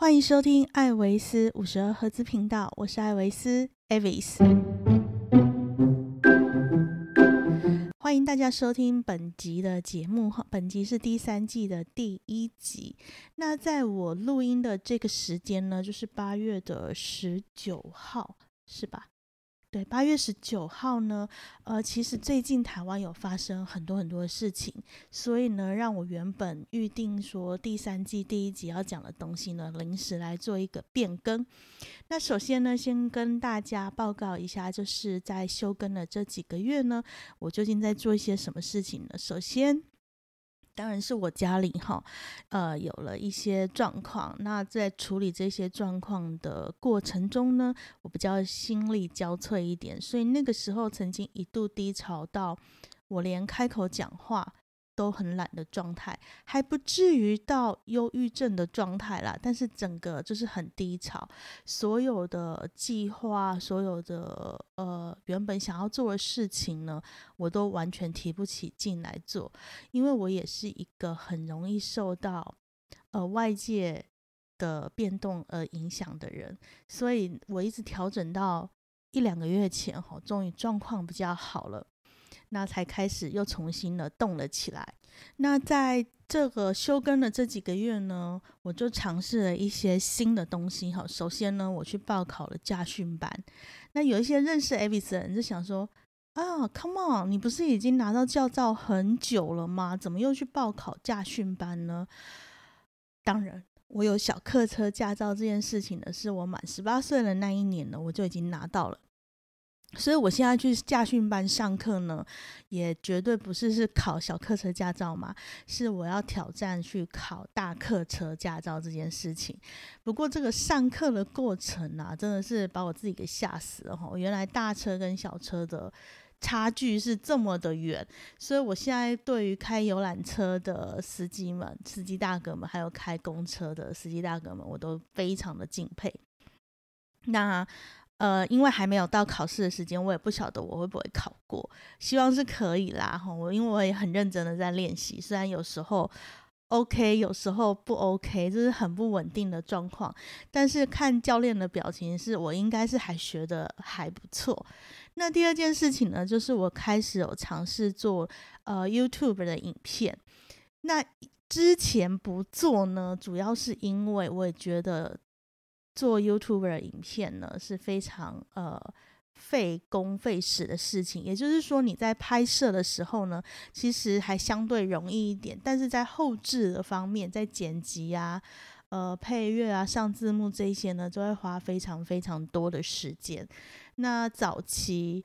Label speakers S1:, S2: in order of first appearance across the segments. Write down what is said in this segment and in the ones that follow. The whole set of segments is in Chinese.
S1: 欢迎收听艾维斯五十二赫兹频道，我是艾维斯 Avis。欢迎大家收听本集的节目哈，本集是第三季的第一集。那在我录音的这个时间呢，就是八月的十九号，是吧？对，八月十九号呢，呃，其实最近台湾有发生很多很多的事情，所以呢，让我原本预定说第三季第一集要讲的东西呢，临时来做一个变更。那首先呢，先跟大家报告一下，就是在休更的这几个月呢，我究竟在做一些什么事情呢？首先。当然是我家里哈，呃，有了一些状况。那在处理这些状况的过程中呢，我比较心力交瘁一点，所以那个时候曾经一度低潮到我连开口讲话。都很懒的状态，还不至于到忧郁症的状态啦。但是整个就是很低潮，所有的计划，所有的呃原本想要做的事情呢，我都完全提不起劲来做。因为我也是一个很容易受到呃外界的变动而影响的人，所以我一直调整到一两个月前哈，终于状况比较好了。那才开始又重新的动了起来。那在这个休更的这几个月呢，我就尝试了一些新的东西哈。首先呢，我去报考了驾训班。那有一些认识 Avis 的就想说：“啊，Come on，你不是已经拿到驾照很久了吗？怎么又去报考驾训班呢？”当然，我有小客车驾照这件事情呢，是我满十八岁的那一年呢，我就已经拿到了。所以，我现在去驾训班上课呢，也绝对不是是考小客车驾照嘛，是我要挑战去考大客车驾照这件事情。不过，这个上课的过程啊，真的是把我自己给吓死了哈！原来大车跟小车的差距是这么的远，所以我现在对于开游览车的司机们、司机大哥们，还有开公车的司机大哥们，我都非常的敬佩。那。呃，因为还没有到考试的时间，我也不晓得我会不会考过，希望是可以啦。哈，我因为我也很认真的在练习，虽然有时候 OK，有时候不 OK，就是很不稳定的状况。但是看教练的表情，是我应该是还学的还不错。那第二件事情呢，就是我开始有尝试做呃 YouTube 的影片。那之前不做呢，主要是因为我也觉得。做 YouTuber 影片呢是非常呃费工费时的事情，也就是说你在拍摄的时候呢，其实还相对容易一点，但是在后置的方面，在剪辑啊、呃配乐啊、上字幕这些呢，就会花非常非常多的时间。那早期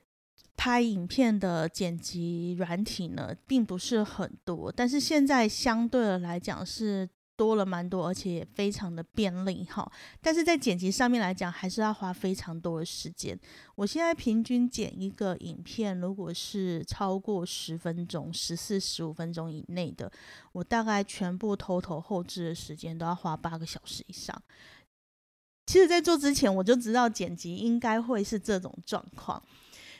S1: 拍影片的剪辑软体呢，并不是很多，但是现在相对的来讲是。多了蛮多，而且也非常的便利哈。但是在剪辑上面来讲，还是要花非常多的时间。我现在平均剪一个影片，如果是超过十分钟、十四、十五分钟以内的，我大概全部偷偷后置的时间都要花八个小时以上。其实，在做之前我就知道剪辑应该会是这种状况，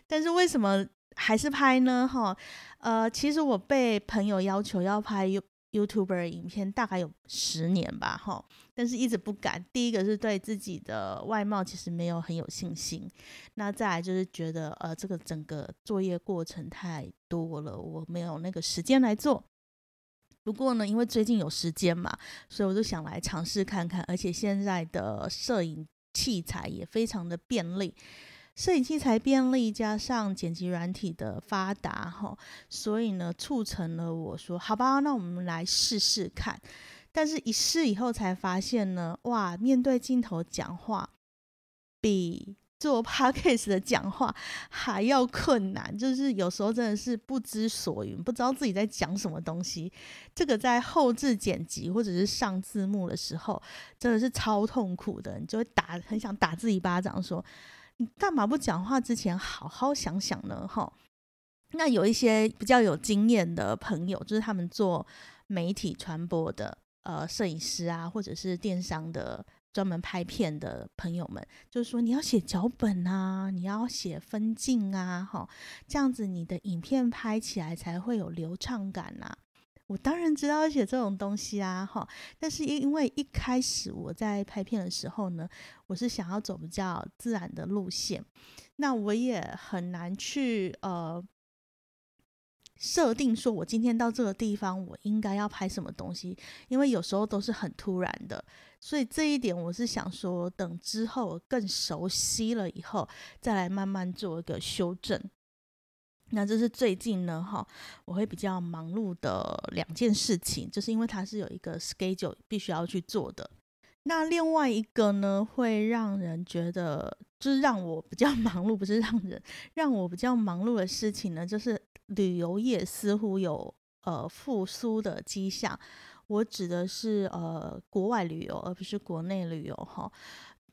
S1: 但是为什么还是拍呢？哈，呃，其实我被朋友要求要拍。YouTuber 影片大概有十年吧，哈，但是一直不敢。第一个是对自己的外貌其实没有很有信心，那再来就是觉得呃，这个整个作业过程太多了，我没有那个时间来做。不过呢，因为最近有时间嘛，所以我就想来尝试看看，而且现在的摄影器材也非常的便利。摄影器材便利，加上剪辑软体的发达，哈，所以呢，促成了我说好吧，那我们来试试看。但是，一试以后才发现呢，哇，面对镜头讲话比做 podcast 的讲话还要困难，就是有时候真的是不知所云，不知道自己在讲什么东西。这个在后置剪辑或者是上字幕的时候，真的是超痛苦的，你就会打，很想打自己巴掌，说。你干嘛不讲话之前好好想想呢？哈，那有一些比较有经验的朋友，就是他们做媒体传播的，呃，摄影师啊，或者是电商的专门拍片的朋友们，就是说你要写脚本啊，你要写分镜啊，哈，这样子你的影片拍起来才会有流畅感呐。我当然知道要写这种东西啊，哈。但是因为一开始我在拍片的时候呢，我是想要走比较自然的路线，那我也很难去呃设定说，我今天到这个地方，我应该要拍什么东西，因为有时候都是很突然的。所以这一点我是想说，等之后更熟悉了以后，再来慢慢做一个修正。那这是最近呢，哈，我会比较忙碌的两件事情，就是因为它是有一个 schedule 必须要去做的。那另外一个呢，会让人觉得，就是让我比较 忙碌，不是让人让我比较忙碌的事情呢，就是旅游业似乎有呃复苏的迹象。我指的是呃国外旅游，而不是国内旅游，哈。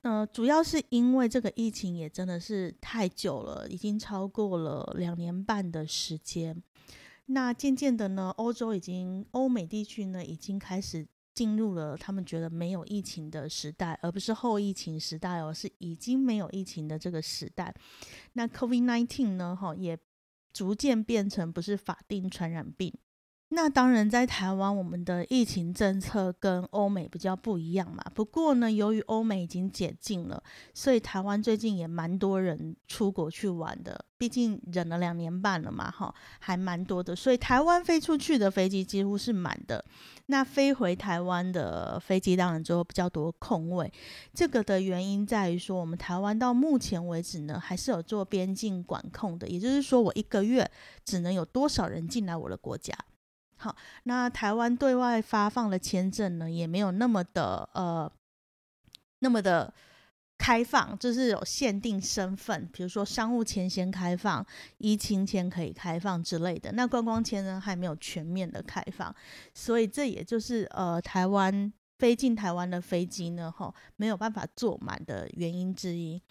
S1: 呃，主要是因为这个疫情也真的是太久了，已经超过了两年半的时间。那渐渐的呢，欧洲已经、欧美地区呢，已经开始进入了他们觉得没有疫情的时代，而不是后疫情时代哦，是已经没有疫情的这个时代。那 COVID-19 呢，哈，也逐渐变成不是法定传染病。那当然，在台湾，我们的疫情政策跟欧美比较不一样嘛。不过呢，由于欧美已经解禁了，所以台湾最近也蛮多人出国去玩的。毕竟忍了两年半了嘛，哈，还蛮多的。所以台湾飞出去的飞机几乎是满的。那飞回台湾的飞机当然就比较多空位。这个的原因在于说，我们台湾到目前为止呢，还是有做边境管控的。也就是说，我一个月只能有多少人进来我的国家。好，那台湾对外发放的签证呢，也没有那么的呃，那么的开放，就是有限定身份，比如说商务签先开放，疫情签可以开放之类的。那观光签呢，还没有全面的开放，所以这也就是呃，台湾飞进台湾的飞机呢，哈，没有办法坐满的原因之一。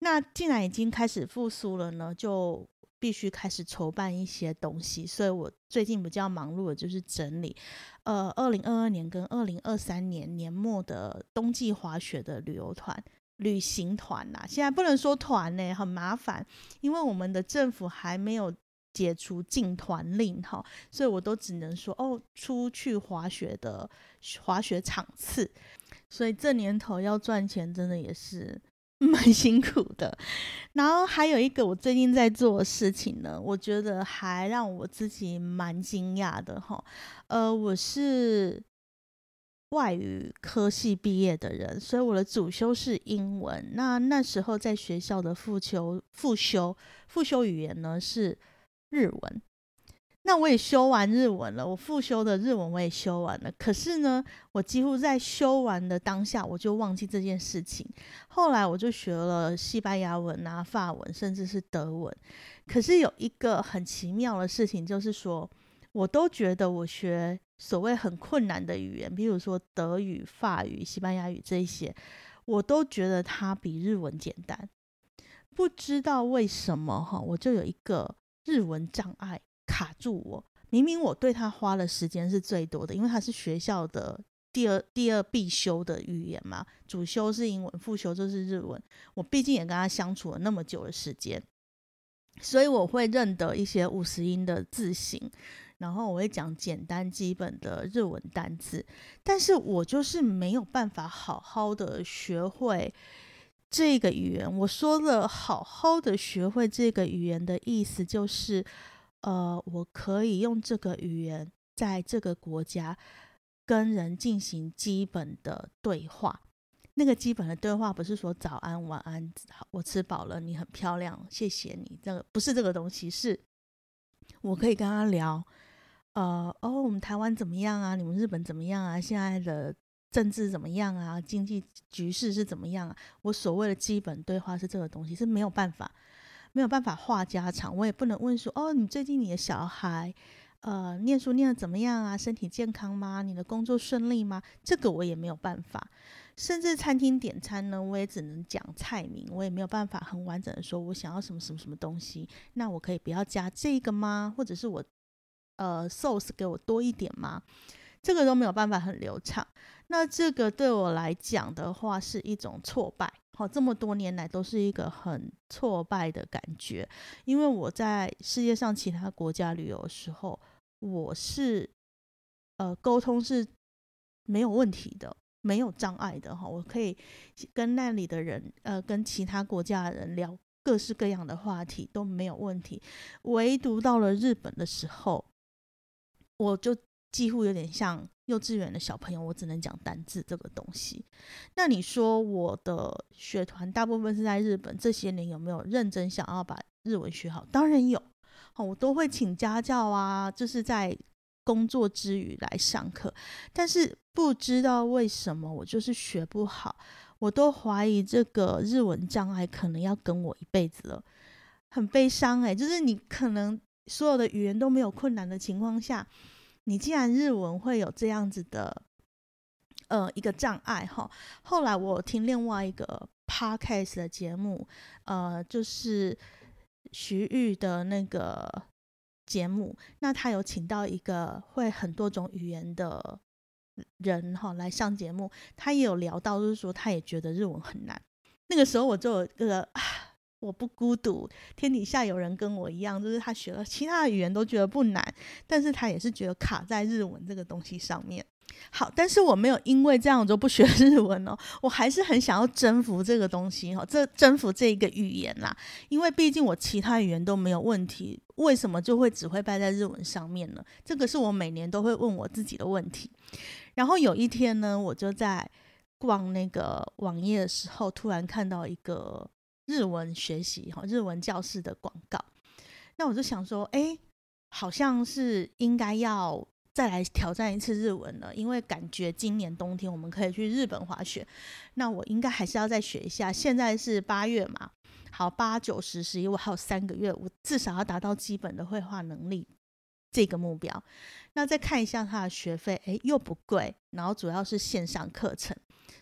S1: 那既然已经开始复苏了呢，就。必须开始筹办一些东西，所以我最近比较忙碌的就是整理，呃，二零二二年跟二零二三年年末的冬季滑雪的旅游团、旅行团呐。现在不能说团呢，很麻烦，因为我们的政府还没有解除禁团令哈，所以我都只能说哦，出去滑雪的滑雪场次。所以这年头要赚钱，真的也是。蛮辛苦的，然后还有一个我最近在做的事情呢，我觉得还让我自己蛮惊讶的哈。呃，我是外语科系毕业的人，所以我的主修是英文。那那时候在学校的复修复修复修语言呢是日文。那我也修完日文了，我复修的日文我也修完了。可是呢，我几乎在修完的当下，我就忘记这件事情。后来我就学了西班牙文啊、法文，甚至是德文。可是有一个很奇妙的事情，就是说，我都觉得我学所谓很困难的语言，比如说德语、法语、西班牙语这一些，我都觉得它比日文简单。不知道为什么哈，我就有一个日文障碍。卡住我，明明我对他花的时间是最多的，因为他是学校的第二第二必修的语言嘛，主修是英文，副修就是日文。我毕竟也跟他相处了那么久的时间，所以我会认得一些五十音的字形，然后我会讲简单基本的日文单词，但是我就是没有办法好好的学会这个语言。我说了好好的学会这个语言的意思就是。呃，我可以用这个语言在这个国家跟人进行基本的对话。那个基本的对话不是说早安、晚安，我吃饱了，你很漂亮，谢谢你。这个不是这个东西，是我可以跟他聊。呃，哦，我们台湾怎么样啊？你们日本怎么样啊？现在的政治怎么样啊？经济局势是怎么样啊？我所谓的基本对话是这个东西，是没有办法。没有办法话家常，我也不能问说哦，你最近你的小孩，呃，念书念的怎么样啊？身体健康吗？你的工作顺利吗？这个我也没有办法。甚至餐厅点餐呢，我也只能讲菜名，我也没有办法很完整的说我想要什么什么什么东西。那我可以不要加这个吗？或者是我呃 sauce 给我多一点吗？这个都没有办法很流畅。那这个对我来讲的话，是一种挫败。好，这么多年来都是一个很挫败的感觉，因为我在世界上其他国家旅游的时候，我是呃沟通是没有问题的，没有障碍的哈。我可以跟那里的人，呃，跟其他国家的人聊各式各样的话题都没有问题。唯独到了日本的时候，我就几乎有点像幼稚园的小朋友，我只能讲单字这个东西。那你说我的学团大部分是在日本，这些年有没有认真想要把日文学好？当然有，好，我都会请家教啊，就是在工作之余来上课。但是不知道为什么，我就是学不好，我都怀疑这个日文障碍可能要跟我一辈子了，很悲伤诶，就是你可能。所有的语言都没有困难的情况下，你既然日文会有这样子的，呃，一个障碍哈。后来我听另外一个 podcast 的节目，呃，就是徐玉的那个节目，那他有请到一个会很多种语言的人哈来上节目，他也有聊到，就是说他也觉得日文很难。那个时候我就有个。我不孤独，天底下有人跟我一样，就是他学了其他的语言都觉得不难，但是他也是觉得卡在日文这个东西上面。好，但是我没有因为这样就不学 日文哦，我还是很想要征服这个东西哈，这征服这一个语言啦，因为毕竟我其他语言都没有问题，为什么就会只会败在日文上面呢？这个是我每年都会问我自己的问题。然后有一天呢，我就在逛那个网页的时候，突然看到一个。日文学习哈，日文教室的广告，那我就想说，哎，好像是应该要再来挑战一次日文了，因为感觉今年冬天我们可以去日本滑雪，那我应该还是要再学一下。现在是八月嘛，好，八九十十一，我还有三个月，我至少要达到基本的绘画能力这个目标。那再看一下它的学费，哎，又不贵，然后主要是线上课程。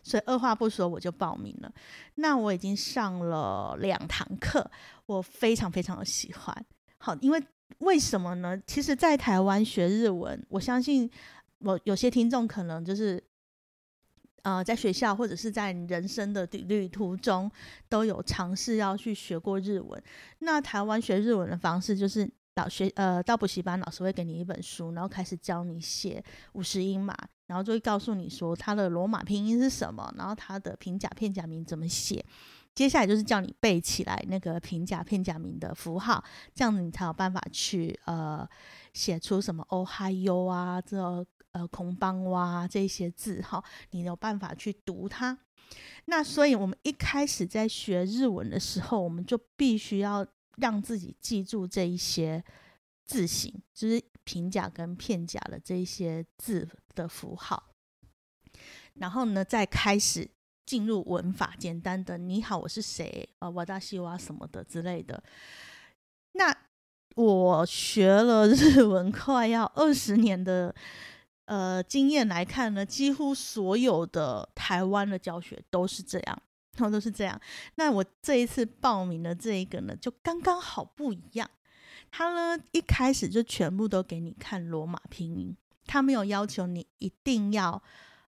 S1: 所以二话不说我就报名了。那我已经上了两堂课，我非常非常的喜欢。好，因为为什么呢？其实，在台湾学日文，我相信我有些听众可能就是，呃，在学校或者是在人生的旅途中都有尝试要去学过日文。那台湾学日文的方式就是。老学呃，到补习班老师会给你一本书，然后开始教你写五十音嘛，然后就会告诉你说它的罗马拼音是什么，然后它的平假片假名怎么写。接下来就是叫你背起来那个平假片假名的符号，这样子你才有办法去呃写出什么哦嗨哟啊，这呃空邦哇这些字哈，你有办法去读它。那所以我们一开始在学日文的时候，我们就必须要。让自己记住这一些字形，就是平假跟片假的这一些字的符号，然后呢，再开始进入文法，简单的“你好，我是谁”啊，“瓦达西瓦”什么的之类的。那我学了 日文快要二十年的呃经验来看呢，几乎所有的台湾的教学都是这样。然 后都是这样。那我这一次报名的这一个呢，就刚刚好不一样。他呢一开始就全部都给你看罗马拼音，他没有要求你一定要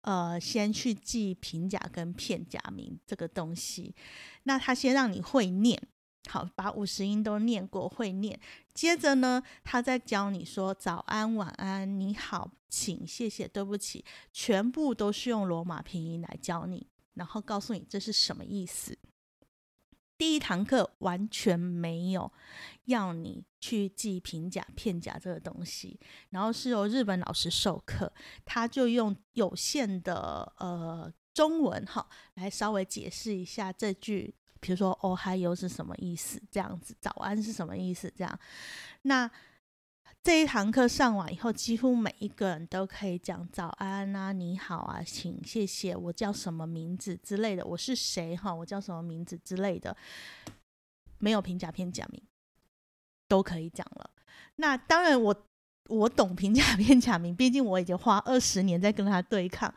S1: 呃先去记平假跟片假名这个东西。那他先让你会念，好把五十音都念过会念。接着呢，他再教你说早安、晚安、你好、请、谢谢、对不起，全部都是用罗马拼音来教你。然后告诉你这是什么意思。第一堂课完全没有要你去记平假片假这个东西，然后是由日本老师授课，他就用有限的呃中文哈来稍微解释一下这句，比如说“哦嗨哟”是什么意思，这样子“早安”是什么意思，这样那。这一堂课上完以后，几乎每一个人都可以讲早安啊、你好啊、请、谢谢、我叫什么名字之类的，我是谁哈，我叫什么名字之类的，没有平假片假名都可以讲了。那当然，我我懂平假片假名，毕竟我已经花二十年在跟他对抗。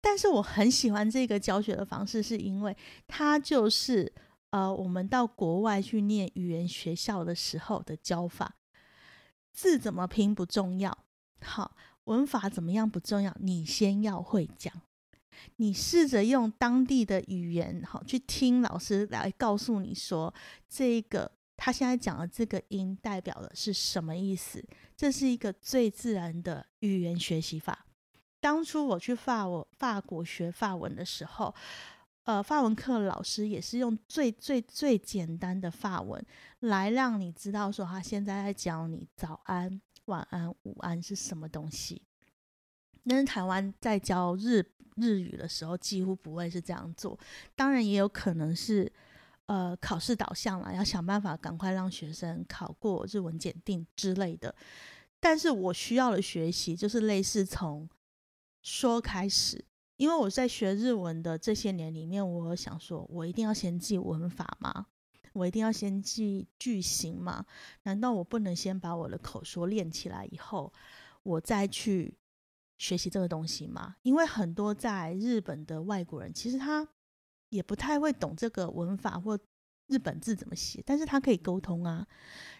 S1: 但是我很喜欢这个教学的方式，是因为它就是呃，我们到国外去念语言学校的时候的教法。字怎么拼不重要，好，文法怎么样不重要，你先要会讲。你试着用当地的语言，好去听老师来告诉你说，这个他现在讲的这个音代表的是什么意思？这是一个最自然的语言学习法。当初我去法我法国学法文的时候，呃，法文课老师也是用最最最简单的法文来让你知道说他现在在教你早安、晚安、午安是什么东西。但是台湾在教日日语的时候，几乎不会是这样做。当然也有可能是。呃，考试导向了，要想办法赶快让学生考过日文检定之类的。但是我需要的学习就是类似从说开始，因为我在学日文的这些年里面，我想说，我一定要先记文法吗？我一定要先记句型吗？难道我不能先把我的口说练起来以后，我再去学习这个东西吗？因为很多在日本的外国人，其实他。也不太会懂这个文法或日本字怎么写，但是他可以沟通啊。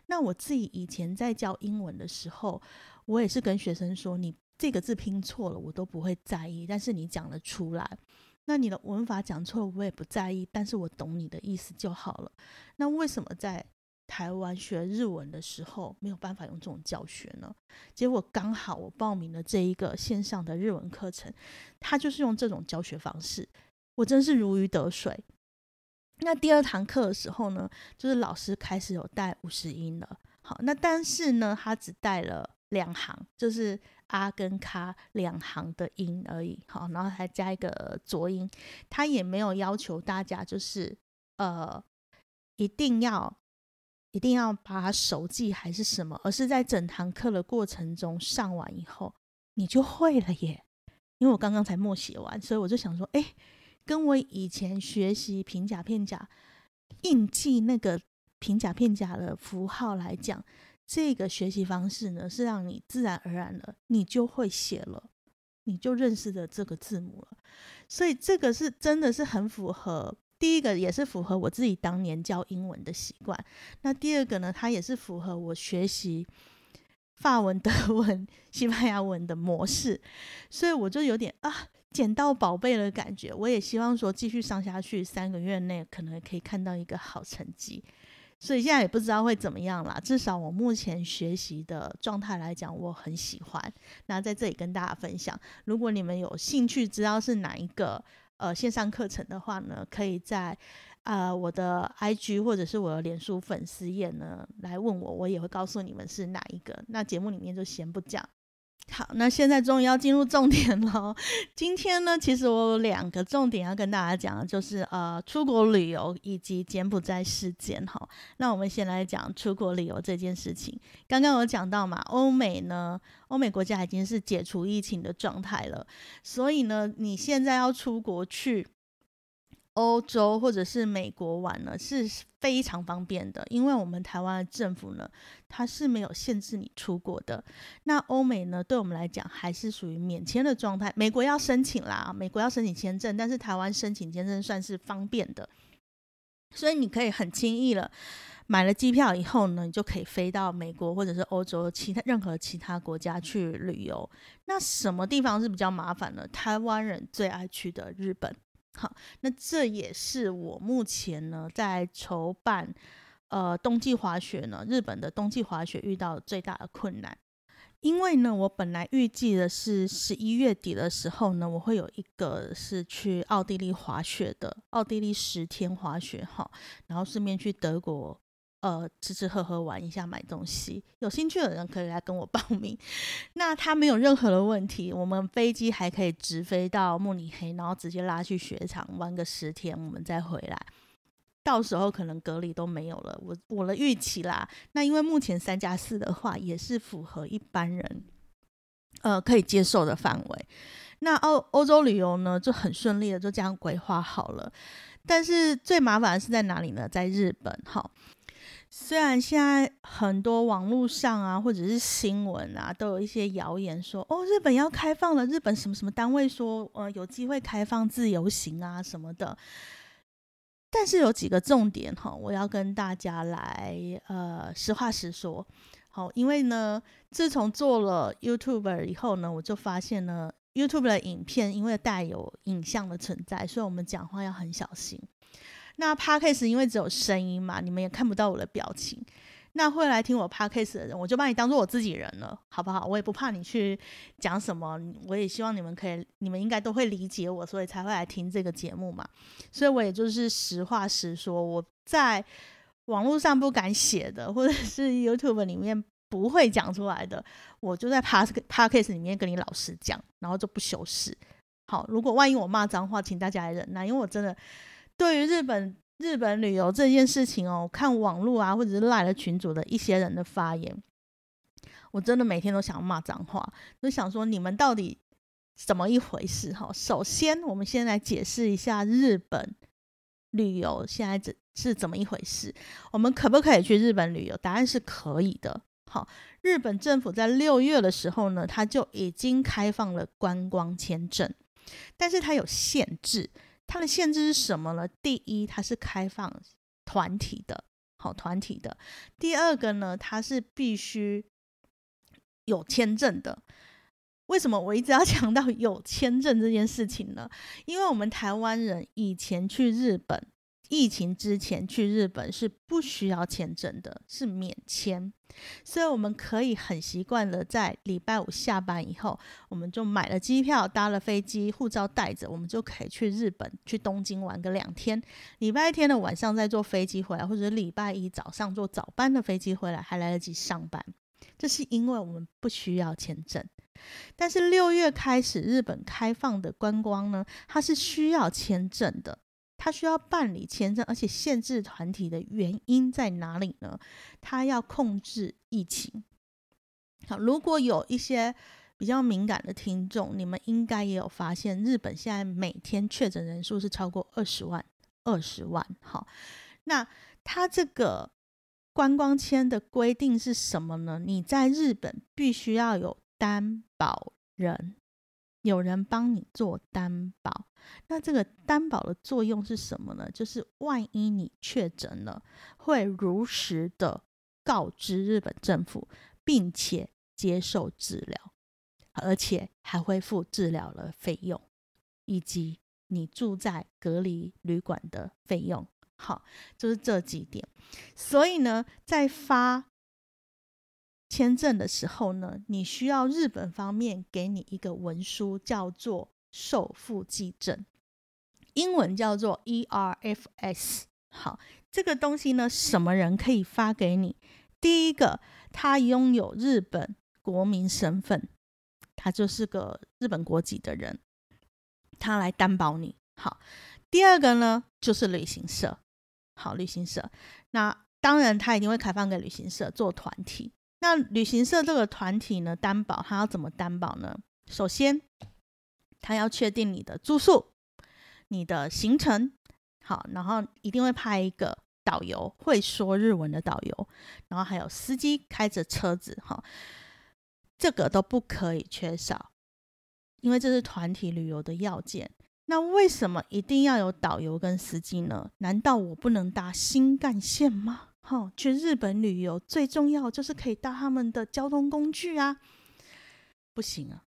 S1: 那我自己以前在教英文的时候，我也是跟学生说，你这个字拼错了，我都不会在意，但是你讲得出来，那你的文法讲错了，我也不在意，但是我懂你的意思就好了。那为什么在台湾学日文的时候没有办法用这种教学呢？结果刚好我报名了这一个线上的日文课程，他就是用这种教学方式。我真是如鱼得水。那第二堂课的时候呢，就是老师开始有带五十音了。好，那但是呢，他只带了两行，就是啊跟卡两行的音而已。好，然后还加一个浊音。他也没有要求大家就是呃一定要一定要把它熟记还是什么，而是在整堂课的过程中上完以后，你就会了耶。因为我刚刚才默写完，所以我就想说，哎。跟我以前学习平假片假印记那个平假片假的符号来讲，这个学习方式呢，是让你自然而然的，你就会写了，你就认识了这个字母了。所以这个是真的是很符合第一个，也是符合我自己当年教英文的习惯。那第二个呢，它也是符合我学习法文、德文、西班牙文的模式。所以我就有点啊。捡到宝贝的感觉，我也希望说继续上下去，三个月内可能可以看到一个好成绩。所以现在也不知道会怎么样啦，至少我目前学习的状态来讲，我很喜欢。那在这里跟大家分享，如果你们有兴趣知道是哪一个呃线上课程的话呢，可以在呃我的 IG 或者是我的脸书粉丝页呢来问我，我也会告诉你们是哪一个。那节目里面就先不讲。好，那现在终于要进入重点了。今天呢，其实我有两个重点要跟大家讲，就是呃，出国旅游以及柬埔寨事件。哈，那我们先来讲出国旅游这件事情。刚刚有讲到嘛，欧美呢，欧美国家已经是解除疫情的状态了，所以呢，你现在要出国去。欧洲或者是美国玩呢是非常方便的，因为我们台湾的政府呢，它是没有限制你出国的。那欧美呢，对我们来讲还是属于免签的状态。美国要申请啦，美国要申请签证，但是台湾申请签证算是方便的，所以你可以很轻易了买了机票以后呢，你就可以飞到美国或者是欧洲其他任何其他国家去旅游。那什么地方是比较麻烦呢？台湾人最爱去的日本。好，那这也是我目前呢在筹办呃冬季滑雪呢，日本的冬季滑雪遇到最大的困难，因为呢我本来预计的是十一月底的时候呢，我会有一个是去奥地利滑雪的，奥地利十天滑雪哈，然后顺便去德国。呃，吃吃喝喝玩一下，买东西，有兴趣的人可以来跟我报名。那他没有任何的问题，我们飞机还可以直飞到慕尼黑，然后直接拉去雪场玩个十天，我们再回来。到时候可能隔离都没有了，我我的预期啦。那因为目前三加四的话，也是符合一般人呃可以接受的范围。那欧欧洲旅游呢，就很顺利的就这样规划好了。但是最麻烦的是在哪里呢？在日本，哈。虽然现在很多网络上啊，或者是新闻啊，都有一些谣言说，哦，日本要开放了，日本什么什么单位说，呃，有机会开放自由行啊什么的。但是有几个重点哈，我要跟大家来呃实话实说。好，因为呢，自从做了 YouTube 以后呢，我就发现呢，YouTube 的影片因为带有影像的存在，所以我们讲话要很小心。那 podcast 因为只有声音嘛，你们也看不到我的表情。那会来听我 podcast 的人，我就把你当做我自己人了，好不好？我也不怕你去讲什么，我也希望你们可以，你们应该都会理解我，所以才会来听这个节目嘛。所以我也就是实话实说，我在网络上不敢写的，或者是 YouTube 里面不会讲出来的，我就在 Pod podcast 里面跟你老实讲，然后就不修饰。好，如果万一我骂脏话，请大家来忍耐，因为我真的对于日本。日本旅游这件事情哦，看网络啊，或者是赖了群主的一些人的发言，我真的每天都想骂脏话，就想说你们到底怎么一回事？哈，首先我们先来解释一下日本旅游现在这是怎么一回事。我们可不可以去日本旅游？答案是可以的。好，日本政府在六月的时候呢，它就已经开放了观光签证，但是它有限制。它的限制是什么呢？第一，它是开放团体的，好团体的。第二个呢，它是必须有签证的。为什么我一直要 强调有签证这件事情呢？因为我们台湾人以前去日本。疫情之前去日本是不需要签证的，是免签，所以我们可以很习惯的在礼拜五下班以后，我们就买了机票，搭了飞机，护照带着，我们就可以去日本，去东京玩个两天。礼拜天的晚上再坐飞机回来，或者礼拜一早上坐早班的飞机回来，还来得及上班。这是因为我们不需要签证。但是六月开始日本开放的观光呢，它是需要签证的。他需要办理签证，而且限制团体的原因在哪里呢？他要控制疫情。好，如果有一些比较敏感的听众，你们应该也有发现，日本现在每天确诊人数是超过二十万，二十万。好，那他这个观光签的规定是什么呢？你在日本必须要有担保人。有人帮你做担保，那这个担保的作用是什么呢？就是万一你确诊了，会如实的告知日本政府，并且接受治疗，而且还会付治疗的费用，以及你住在隔离旅馆的费用。好，就是这几点。所以呢，在发。签证的时候呢，你需要日本方面给你一个文书，叫做受付记证，英文叫做 ERFS。好，这个东西呢，什么人可以发给你？第一个，他拥有日本国民身份，他就是个日本国籍的人，他来担保你。好，第二个呢，就是旅行社。好，旅行社，那当然他一定会开放给旅行社做团体。那旅行社这个团体呢，担保他要怎么担保呢？首先，他要确定你的住宿、你的行程，好，然后一定会派一个导游，会说日文的导游，然后还有司机开着车子，哈，这个都不可以缺少，因为这是团体旅游的要件。那为什么一定要有导游跟司机呢？难道我不能搭新干线吗？好，去日本旅游最重要就是可以搭他们的交通工具啊，不行啊。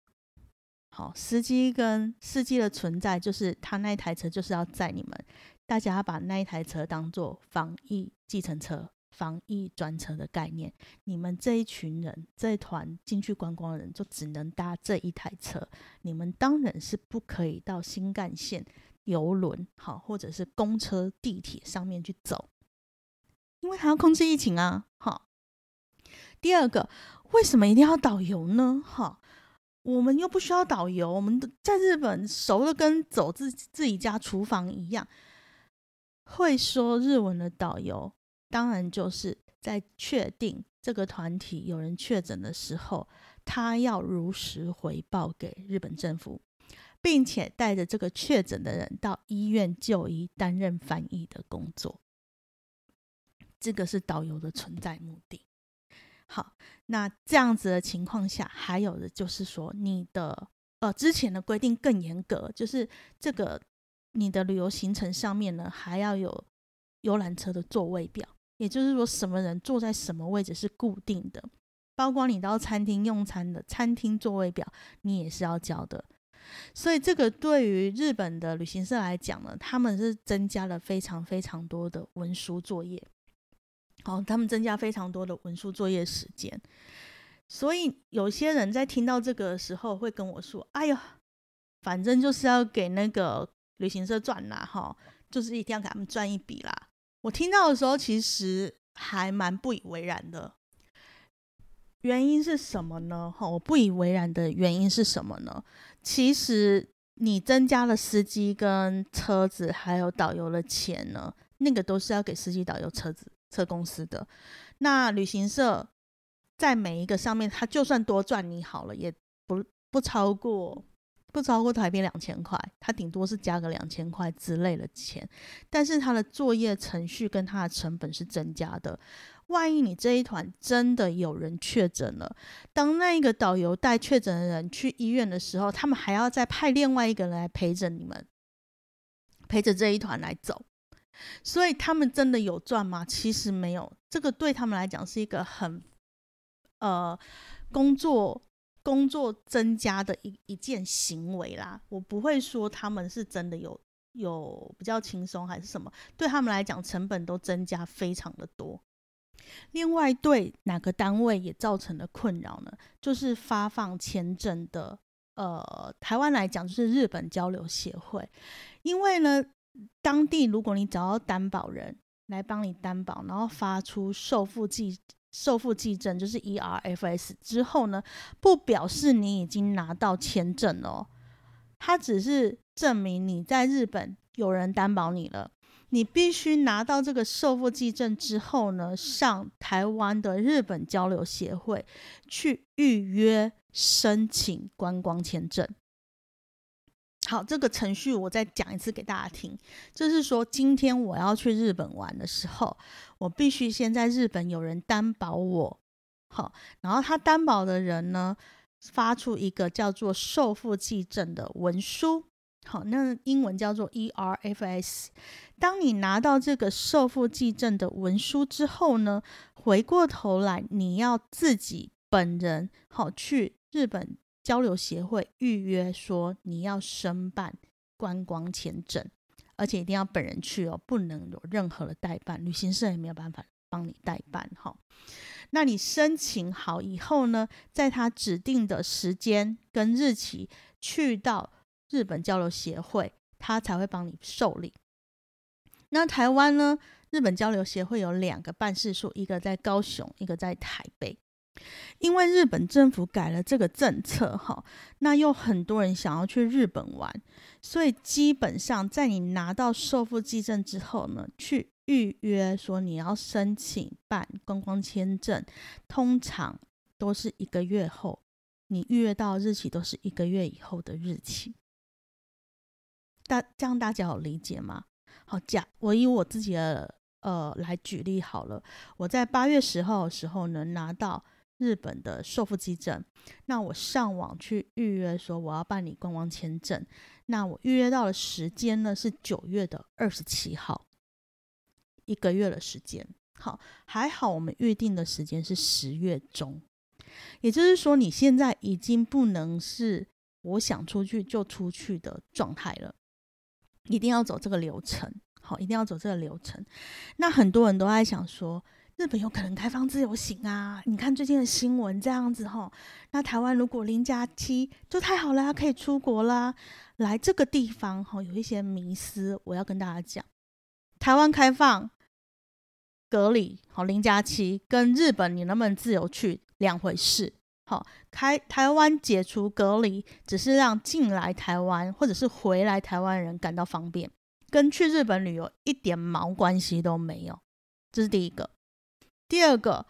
S1: 好，司机跟司机的存在就是他那一台车就是要载你们，大家把那一台车当做防疫计程车、防疫专车的概念。你们这一群人这一团进去观光的人就只能搭这一台车，你们当然是不可以到新干线、游轮好，或者是公车、地铁上面去走。因为还要控制疫情啊，好。第二个，为什么一定要导游呢？哈，我们又不需要导游，我们在日本熟的跟走自自己家厨房一样。会说日文的导游，当然就是在确定这个团体有人确诊的时候，他要如实回报给日本政府，并且带着这个确诊的人到医院就医，担任翻译的工作。这个是导游的存在目的。好，那这样子的情况下，还有的就是说，你的呃之前的规定更严格，就是这个你的旅游行程上面呢，还要有游览车的座位表，也就是说，什么人坐在什么位置是固定的，包括你到餐厅用餐的餐厅座位表，你也是要交的。所以这个对于日本的旅行社来讲呢，他们是增加了非常非常多的文书作业，哦，他们增加非常多的文书作业时间。所以有些人在听到这个时候会跟我说：“哎呀，反正就是要给那个旅行社赚啦，哈，就是一定要给他们赚一笔啦。”我听到的时候，其实还蛮不以为然的。原因是什么呢？哈，我不以为然的原因是什么呢？其实你增加了司机跟车子还有导游的钱呢，那个都是要给司机、导游、车子、车公司的。那旅行社在每一个上面，他就算多赚你好了，也不不超过不超过台币两千块，他顶多是加个两千块之类的钱。但是他的作业程序跟他的成本是增加的。万一你这一团真的有人确诊了，当那个导游带确诊的人去医院的时候，他们还要再派另外一个人来陪着你们，陪着这一团来走。所以他们真的有赚吗？其实没有，这个对他们来讲是一个很呃工作工作增加的一一件行为啦。我不会说他们是真的有有比较轻松还是什么，对他们来讲成本都增加非常的多。另外，对哪个单位也造成了困扰呢？就是发放签证的，呃，台湾来讲就是日本交流协会，因为呢，当地如果你找到担保人来帮你担保，然后发出受付记受付记证，就是 ERFS 之后呢，不表示你已经拿到签证哦，它只是证明你在日本有人担保你了。你必须拿到这个受付记证之后呢，上台湾的日本交流协会去预约申请观光签证。好，这个程序我再讲一次给大家听，就是说今天我要去日本玩的时候，我必须先在日本有人担保我，好，然后他担保的人呢，发出一个叫做受付寄证的文书。好，那英文叫做 ERFS。当你拿到这个受付寄证的文书之后呢，回过头来你要自己本人好去日本交流协会预约，说你要申办观光签证，而且一定要本人去哦，不能有任何的代办，旅行社也没有办法帮你代办。哈，那你申请好以后呢，在他指定的时间跟日期去到。日本交流协会，他才会帮你受理。那台湾呢？日本交流协会有两个办事处，一个在高雄，一个在台北。因为日本政府改了这个政策，哈，那又很多人想要去日本玩，所以基本上在你拿到受付记证之后呢，去预约说你要申请办观光签证，通常都是一个月后，你预约到日期都是一个月以后的日期。大这样大家有理解吗？好，假我以我自己的呃来举例好了。我在八月十号的时候能拿到日本的受付机证，那我上网去预约说我要办理观光签证，那我预约到的时间呢是九月的二十七号，一个月的时间。好，还好我们预定的时间是十月中，也就是说你现在已经不能是我想出去就出去的状态了。一定要走这个流程，好，一定要走这个流程。那很多人都在想说，日本有可能开放自由行啊？你看最近的新闻这样子哈。那台湾如果零假期就太好了，可以出国啦。来这个地方哈，有一些迷思，我要跟大家讲。台湾开放隔离好零假期，跟日本你能不能自由去两回事。好，开台湾解除隔离，只是让进来台湾或者是回来台湾人感到方便，跟去日本旅游一点毛关系都没有。这是第一个。第二个，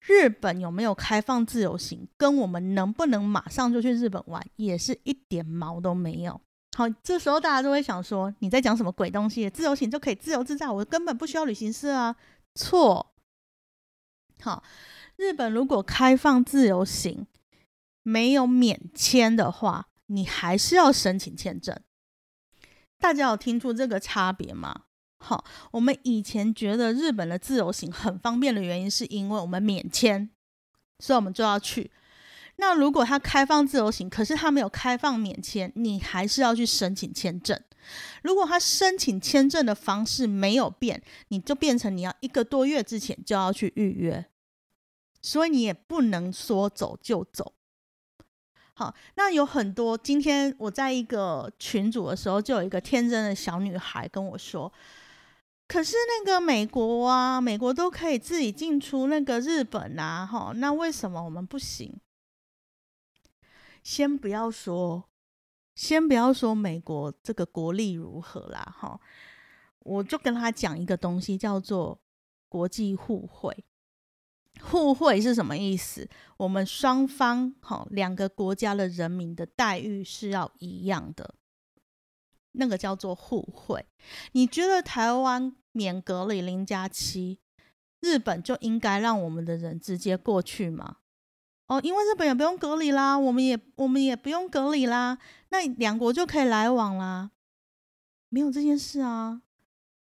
S1: 日本有没有开放自由行，跟我们能不能马上就去日本玩，也是一点毛都没有。好，这时候大家都会想说，你在讲什么鬼东西？自由行就可以自由自在，我根本不需要旅行社啊？错。好。日本如果开放自由行，没有免签的话，你还是要申请签证。大家有听出这个差别吗？好，我们以前觉得日本的自由行很方便的原因，是因为我们免签，所以我们就要去。那如果他开放自由行，可是他没有开放免签，你还是要去申请签证。如果他申请签证的方式没有变，你就变成你要一个多月之前就要去预约，所以你也不能说走就走。好，那有很多。今天我在一个群组的时候，就有一个天真的小女孩跟我说：“可是那个美国啊，美国都可以自己进出那个日本啊，哈，那为什么我们不行？”先不要说，先不要说美国这个国力如何啦，哈，我就跟他讲一个东西，叫做国际互惠。互惠是什么意思？我们双方哈两个国家的人民的待遇是要一样的，那个叫做互惠。你觉得台湾免隔离零加七，日本就应该让我们的人直接过去吗？哦，因为日本也不用隔离啦，我们也我们也不用隔离啦，那两国就可以来往啦。没有这件事啊，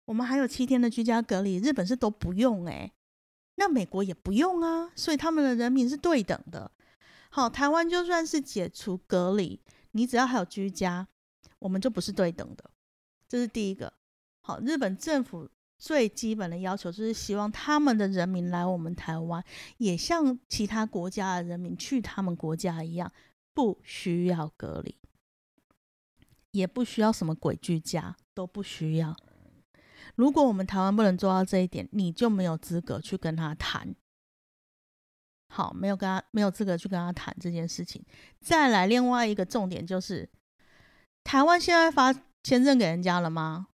S1: 我们还有七天的居家隔离，日本是都不用诶。那美国也不用啊，所以他们的人民是对等的。好，台湾就算是解除隔离，你只要还有居家，我们就不是对等的。这是第一个。好，日本政府最基本的要求就是希望他们的人民来我们台湾，也像其他国家的人民去他们国家一样，不需要隔离，也不需要什么鬼居家，都不需要。如果我们台湾不能做到这一点，你就没有资格去跟他谈。好，没有跟他没有资格去跟他谈这件事情。再来，另外一个重点就是，台湾现在发签证给人家了吗？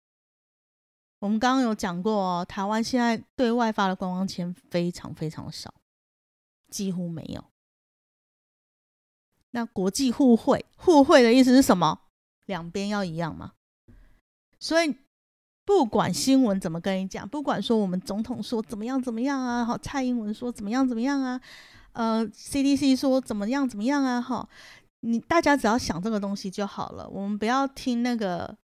S1: 我们刚刚有讲过哦，台湾现在对外发的观光签非常非常少，几乎没有。那国际互惠，互惠的意思是什么？两边要一样吗？所以。不管新闻怎么跟你讲，不管说我们总统说怎么样怎么样啊，好，蔡英文说怎么样怎么样啊，呃，CDC 说怎么样怎么样啊，哈，你大家只要想这个东西就好了，我们不要听那个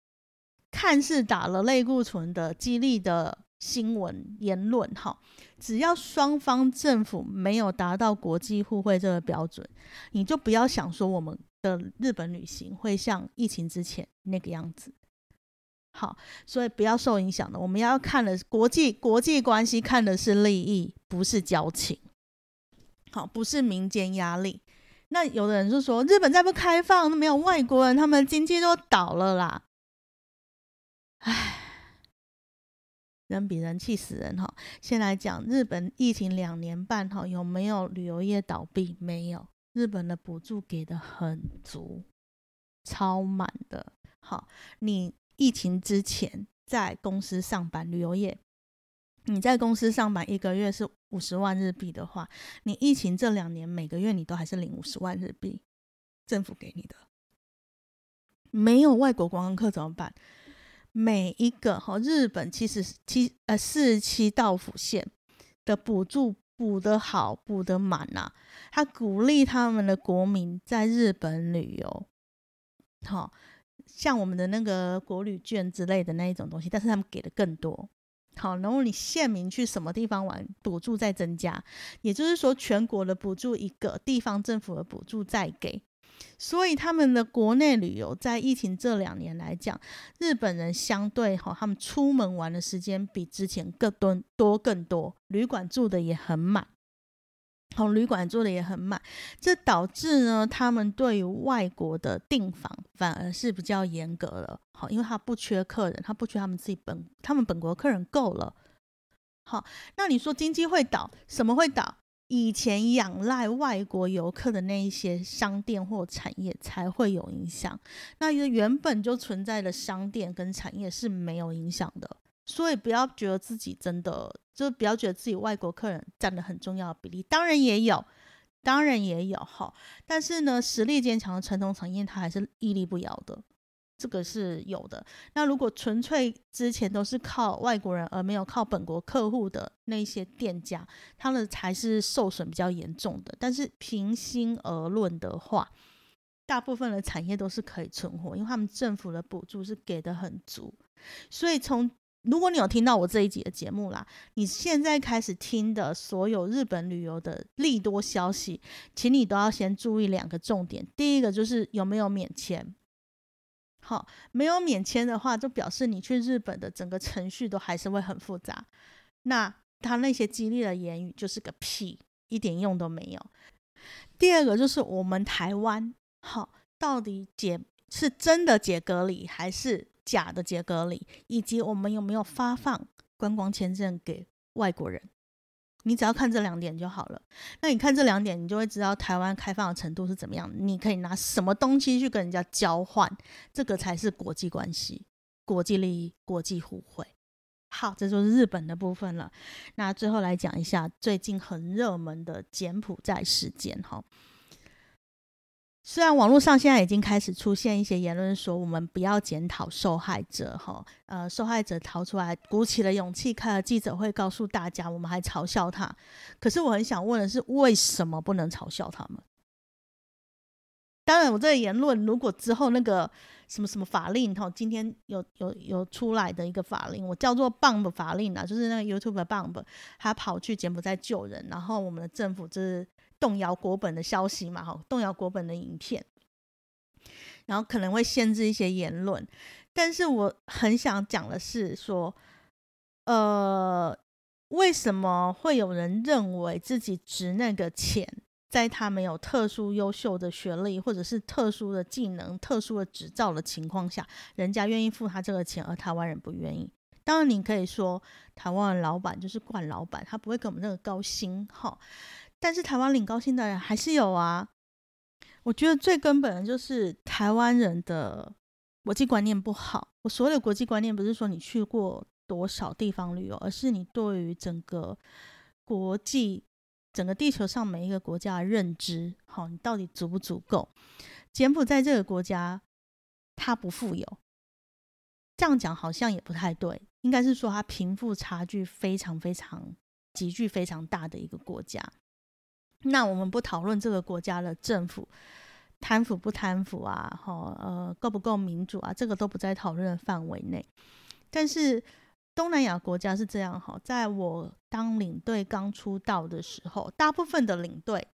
S1: 看似打了类固醇的激励的新闻言论，哈，只要双方政府没有达到国际互惠这个标准，你就不要想说我们的日本旅行会像疫情之前那个样子。好，所以不要受影响的。我们要看的国际国际关系，看的是利益，不是交情。好，不是民间压力。那有的人就说，日本再不开放，那没有外国人，他们经济都倒了啦。唉，人比人气死人哈。先来讲日本疫情两年半哈，有没有旅游业倒闭？没有，日本的补助给的很足，超满的。好，你。疫情之前在公司上班，旅游业，你在公司上班一个月是五十万日币的话，你疫情这两年每个月你都还是领五十万日币，政府给你的。没有外国观光客怎么办？每一个哈日本其实七呃四十七道府县的补助补得好，补得满呐，他鼓励他们的国民在日本旅游，好。像我们的那个国旅券之类的那一种东西，但是他们给的更多。好，然后你县民去什么地方玩，补助再增加，也就是说全国的补助一个，地方政府的补助再给，所以他们的国内旅游在疫情这两年来讲，日本人相对哈，他们出门玩的时间比之前更多多更多，旅馆住的也很满。从旅馆做的也很慢，这导致呢，他们对于外国的订房反而是比较严格了。好，因为他不缺客人，他不缺他们自己本，他们本国客人够了。好，那你说经济会倒，什么会倒？以前仰赖外国游客的那一些商店或产业才会有影响，那原本就存在的商店跟产业是没有影响的。所以不要觉得自己真的，就不要觉得自己外国客人占了很重要的比例，当然也有，当然也有哈。但是呢，实力坚强的传统产业它还是屹立不摇的，这个是有的。那如果纯粹之前都是靠外国人而没有靠本国客户的那些店家，他们才是受损比较严重的。但是平心而论的话，大部分的产业都是可以存活，因为他们政府的补助是给的很足，所以从如果你有听到我这一集的节目啦，你现在开始听的所有日本旅游的利多消息，请你都要先注意两个重点。第一个就是有没有免签。好，没有免签的话，就表示你去日本的整个程序都还是会很复杂。那他那些激励的言语就是个屁，一点用都没有。第二个就是我们台湾，好，到底解是真的解隔离还是假的解隔离，以及我们有没有发放观光签证给外国人？你只要看这两点就好了。那你看这两点，你就会知道台湾开放的程度是怎么样。你可以拿什么东西去跟人家交换，这个才是国际关系、国际利益、国际互惠。好，这就是日本的部分了。那最后来讲一下最近很热门的柬埔寨事件，哈。虽然网络上现在已经开始出现一些言论，说我们不要检讨受害者，哈，呃，受害者逃出来，鼓起了勇气开了记者会，告诉大家，我们还嘲笑他。可是我很想问的是，为什么不能嘲笑他们？当然，我这个言论如果之后那个什么什么法令，哈，今天有有有出来的一个法令，我叫做 “bomb 法令”啊，就是那个 YouTube bomb，他跑去柬埔寨救人，然后我们的政府就是。动摇国本的消息嘛，哈，动摇国本的影片，然后可能会限制一些言论，但是我很想讲的是说，呃，为什么会有人认为自己值那个钱，在他没有特殊优秀的学历或者是特殊的技能、特殊的执照的情况下，人家愿意付他这个钱，而台湾人不愿意？当然，你可以说台湾的老板就是惯老板，他不会给我们那个高薪，哈。但是台湾领高薪的人还是有啊，我觉得最根本的就是台湾人的国际观念不好。我所有的国际观念不是说你去过多少地方旅游，而是你对于整个国际、整个地球上每一个国家的认知，好，你到底足不足够？柬埔寨这个国家，它不富有，这样讲好像也不太对，应该是说它贫富差距非常非常急剧非常大的一个国家。那我们不讨论这个国家的政府贪腐不贪腐啊，哈，呃，够不够民主啊，这个都不在讨论的范围内。但是东南亚国家是这样哈，在我当领队刚出道的时候，大部分的领队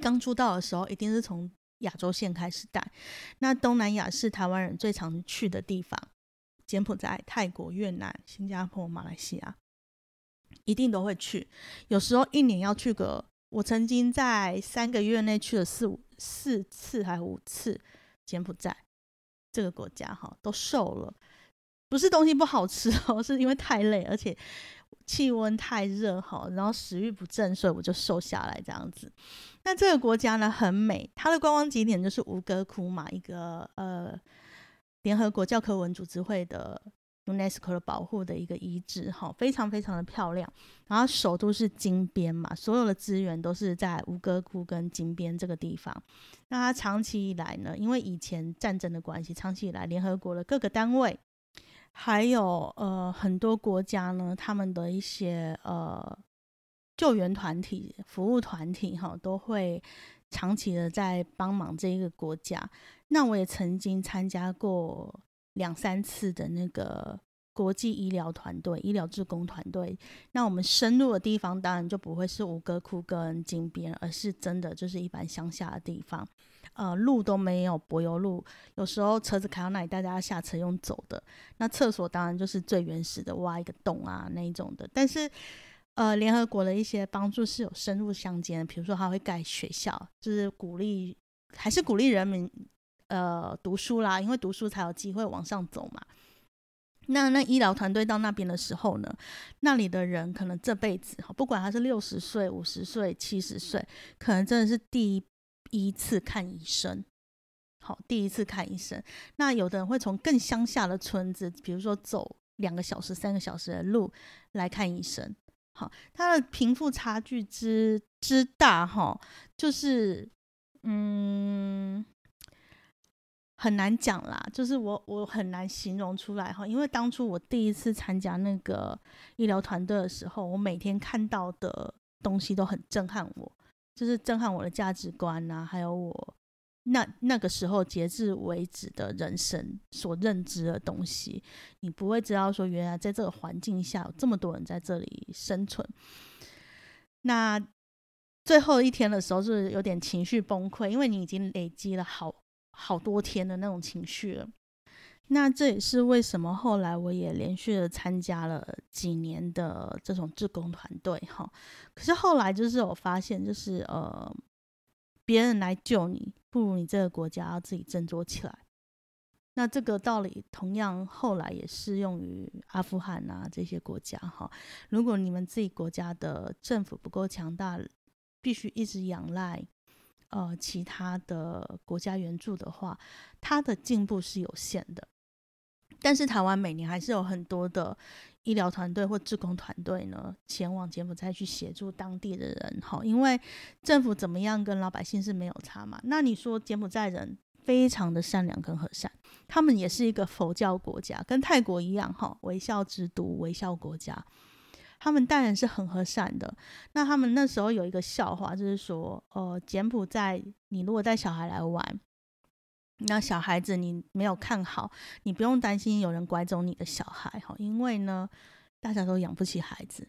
S1: 刚出道的时候，一定是从亚洲线开始带。那东南亚是台湾人最常去的地方，柬埔寨、泰国、越南、新加坡、马来西亚，一定都会去。有时候一年要去个。我曾经在三个月内去了四五四次还五次柬埔寨这个国家哈，都瘦了，不是东西不好吃哦，是因为太累，而且气温太热哈，然后食欲不振，所以我就瘦下来这样子。那这个国家呢很美，它的观光景点就是吴哥窟嘛，一个呃联合国教科文组织会的。UNESCO 的保护的一个遗址，哈，非常非常的漂亮。然后首都是金边嘛，所有的资源都是在吴哥窟跟金边这个地方。那它长期以来呢，因为以前战争的关系，长期以来联合国的各个单位，还有呃很多国家呢，他们的一些呃救援团体、服务团体，哈，都会长期的在帮忙这一个国家。那我也曾经参加过。两三次的那个国际医疗团队、医疗志工团队，那我们深入的地方当然就不会是吴哥窟跟金边，而是真的就是一般乡下的地方，呃，路都没有柏油路，有时候车子开到那里，大家要下车用走的。那厕所当然就是最原始的，挖一个洞啊那一种的。但是，呃，联合国的一些帮助是有深入乡间，比如说他会盖学校，就是鼓励，还是鼓励人民。呃，读书啦，因为读书才有机会往上走嘛。那那医疗团队到那边的时候呢，那里的人可能这辈子哈，不管他是六十岁、五十岁、七十岁，可能真的是第一次看医生。好，第一次看医生。那有的人会从更乡下的村子，比如说走两个小时、三个小时的路来看医生。好，他的贫富差距之之大，哈，就是嗯。很难讲啦，就是我我很难形容出来哈，因为当初我第一次参加那个医疗团队的时候，我每天看到的东西都很震撼我，就是震撼我的价值观呐，还有我那那个时候截至为止的人生所认知的东西，你不会知道说原来在这个环境下有这么多人在这里生存。那最后一天的时候是有点情绪崩溃，因为你已经累积了好好多天的那种情绪了。那这也是为什么后来我也连续的参加了几年的这种志工团队哈。可是后来就是我发现，就是呃，别人来救你，不如你这个国家要自己振作起来。那这个道理同样后来也适用于阿富汗啊这些国家哈。如果你们自己国家的政府不够强大，必须一直仰赖呃其他的国家援助的话，它的进步是有限的。但是台湾每年还是有很多的医疗团队或志工团队呢，前往柬埔寨去协助当地的人，哈，因为政府怎么样跟老百姓是没有差嘛。那你说柬埔寨人非常的善良跟和善，他们也是一个佛教国家，跟泰国一样，哈，微笑之都、微笑国家，他们当然是很和善的。那他们那时候有一个笑话，就是说，呃，柬埔寨，你如果带小孩来玩。那小孩子，你没有看好，你不用担心有人拐走你的小孩哈，因为呢，大家都养不起孩子。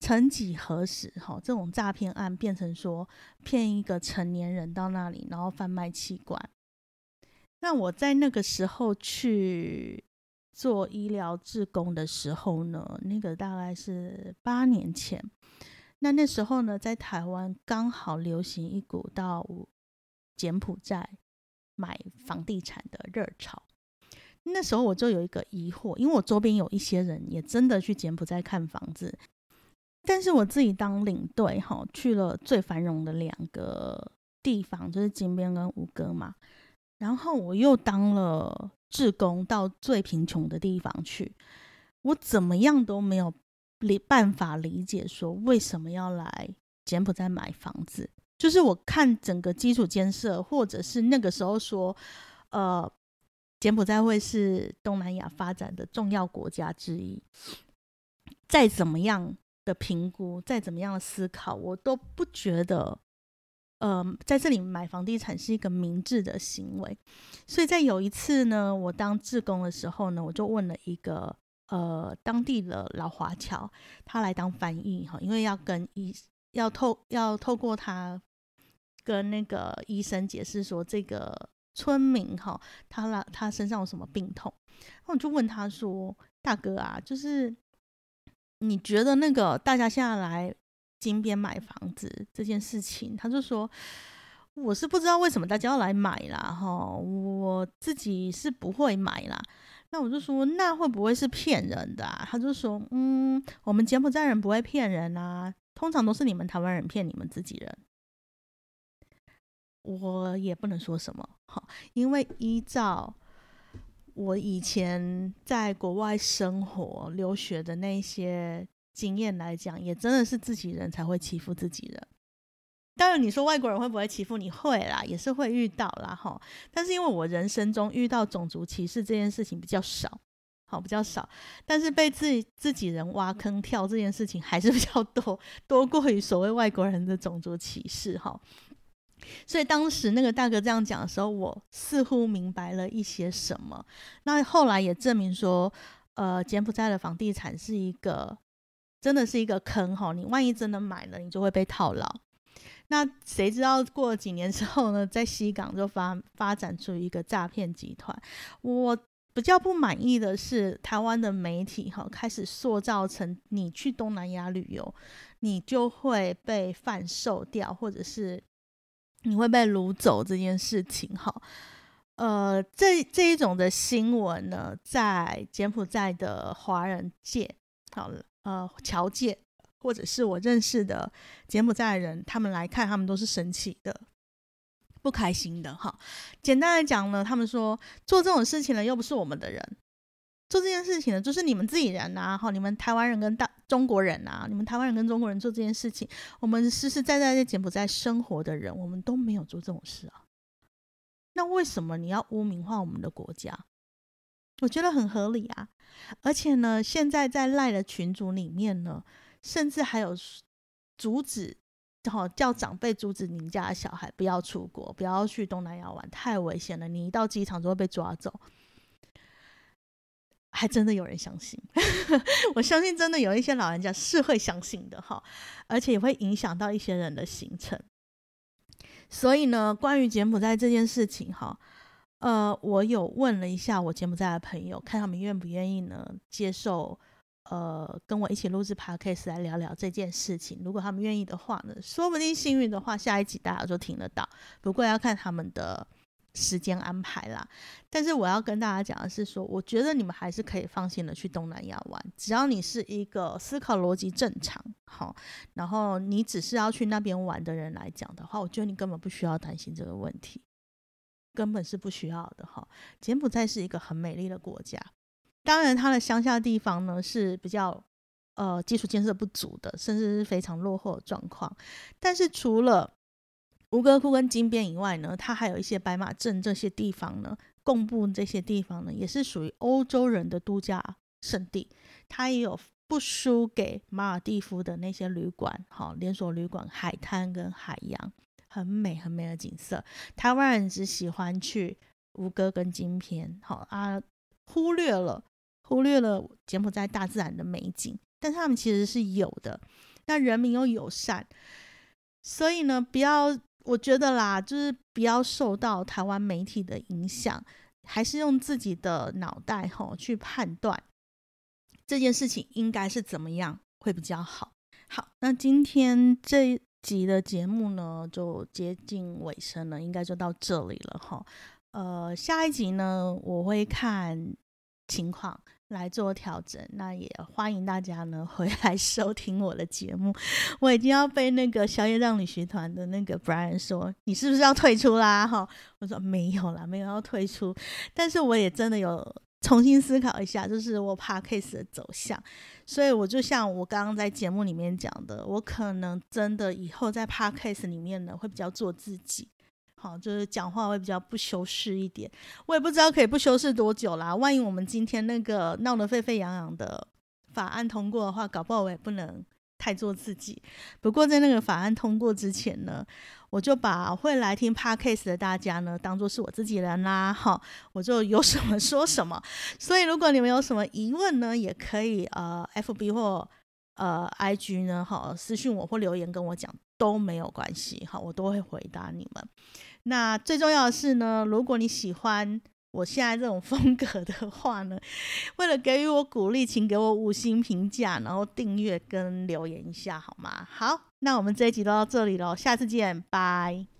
S1: 曾几何时哈，这种诈骗案变成说骗一个成年人到那里，然后贩卖器官。那我在那个时候去做医疗志工的时候呢，那个大概是八年前。那那时候呢，在台湾刚好流行一股到柬埔寨。买房地产的热潮，那时候我就有一个疑惑，因为我周边有一些人也真的去柬埔寨看房子，但是我自己当领队哈，去了最繁荣的两个地方，就是金边跟吴哥嘛，然后我又当了志工到最贫穷的地方去，我怎么样都没有理办法理解说为什么要来柬埔寨买房子。就是我看整个基础建设，或者是那个时候说，呃，柬埔寨会是东南亚发展的重要国家之一。再怎么样的评估，再怎么样的思考，我都不觉得，呃，在这里买房地产是一个明智的行为。所以在有一次呢，我当志工的时候呢，我就问了一个呃当地的老华侨，他来当翻译哈，因为要跟医要透要透过他。跟那个医生解释说，这个村民哈，他啦他身上有什么病痛，然后我就问他说：“大哥啊，就是你觉得那个大家现在来金边买房子这件事情，他就说我是不知道为什么大家要来买啦，哈，我自己是不会买啦。那我就说，那会不会是骗人的？他就说，嗯，我们柬埔寨人不会骗人啊，通常都是你们台湾人骗你们自己人。”我也不能说什么，好，因为依照我以前在国外生活、留学的那些经验来讲，也真的是自己人才会欺负自己人。当然，你说外国人会不会欺负你？会啦，也是会遇到啦，哈。但是因为我人生中遇到种族歧视这件事情比较少，好，比较少。但是被自己自己人挖坑跳这件事情还是比较多，多过于所谓外国人的种族歧视，哈。所以当时那个大哥这样讲的时候，我似乎明白了一些什么。那后来也证明说，呃，柬埔寨的房地产是一个，真的是一个坑哈。你万一真的买了，你就会被套牢。那谁知道过了几年之后呢，在西港就发发展出一个诈骗集团。我比较不满意的是，台湾的媒体哈开始塑造成你去东南亚旅游，你就会被贩售掉，或者是。你会被掳走这件事情，哈，呃，这这一种的新闻呢，在柬埔寨的华人界，好了，呃，侨界，或者是我认识的柬埔寨人，他们来看，他们都是生气的，不开心的，哈。简单来讲呢，他们说做这种事情呢，又不是我们的人。做这件事情呢，就是你们自己人呐，哈，你们台湾人跟大中国人呐，你们台湾人跟中国人做这件事情，我们实实在在在柬埔寨生活的人，我们都没有做这种事啊。那为什么你要污名化我们的国家？我觉得很合理啊。而且呢，现在在赖的群组里面呢，甚至还有阻止好叫长辈阻止你们家的小孩不要出国，不要去东南亚玩，太危险了。你一到机场就会被抓走。还真的有人相信，我相信真的有一些老人家是会相信的哈，而且也会影响到一些人的行程。所以呢，关于柬埔寨这件事情哈，呃，我有问了一下我柬埔寨的朋友，看他们愿不愿意呢接受。呃，跟我一起录制 podcast 来聊聊这件事情。如果他们愿意的话呢，说不定幸运的话，下一集大家就听得到。不过要看他们的时间安排啦。但是我要跟大家讲的是，说我觉得你们还是可以放心的去东南亚玩，只要你是一个思考逻辑正常，好，然后你只是要去那边玩的人来讲的话，我觉得你根本不需要担心这个问题，根本是不需要的哈。柬埔寨是一个很美丽的国家。当然，它的乡下地方呢是比较呃基础建设不足的，甚至是非常落后的状况。但是除了吴哥窟跟金边以外呢，它还有一些白马镇这些地方呢，贡布这些地方呢，也是属于欧洲人的度假胜地。它也有不输给马尔蒂夫的那些旅馆，好连锁旅馆、海滩跟海洋，很美很美的景色。台湾人只喜欢去吴哥跟金边，好啊，忽略了。忽略了柬埔寨大自然的美景，但他们其实是有的。那人民又友善，所以呢，不要我觉得啦，就是不要受到台湾媒体的影响，还是用自己的脑袋吼去判断这件事情应该是怎么样会比较好。好，那今天这集的节目呢，就接近尾声了，应该就到这里了哈。呃，下一集呢，我会看。情况来做调整，那也欢迎大家呢回来 收听我的节目。我已经要被那个宵夜让旅行团的那个 Brian 说，你是不是要退出啦？哈，我说没有啦，没有要退出。但是我也真的有重新思考一下，就是我 p a r case 的走向。所以我就像我刚刚在节目里面讲的，我可能真的以后在 p a r case 里面呢，会比较做自己。好，就是讲话会比较不修饰一点，我也不知道可以不修饰多久啦。万一我们今天那个闹得沸沸扬扬的法案通过的话，搞不好我也不能太做自己。不过在那个法案通过之前呢，我就把会来听 podcast 的大家呢当做是我自己人啦。哈，我就有什么说什么。所以如果你们有什么疑问呢，也可以呃 FB 或呃 IG 呢，哈私信我或留言跟我讲都没有关系，哈，我都会回答你们。那最重要的是呢，如果你喜欢我现在这种风格的话呢，为了给予我鼓励，请给我五星评价，然后订阅跟留言一下好吗？好，那我们这一集就到这里喽，下次见，拜。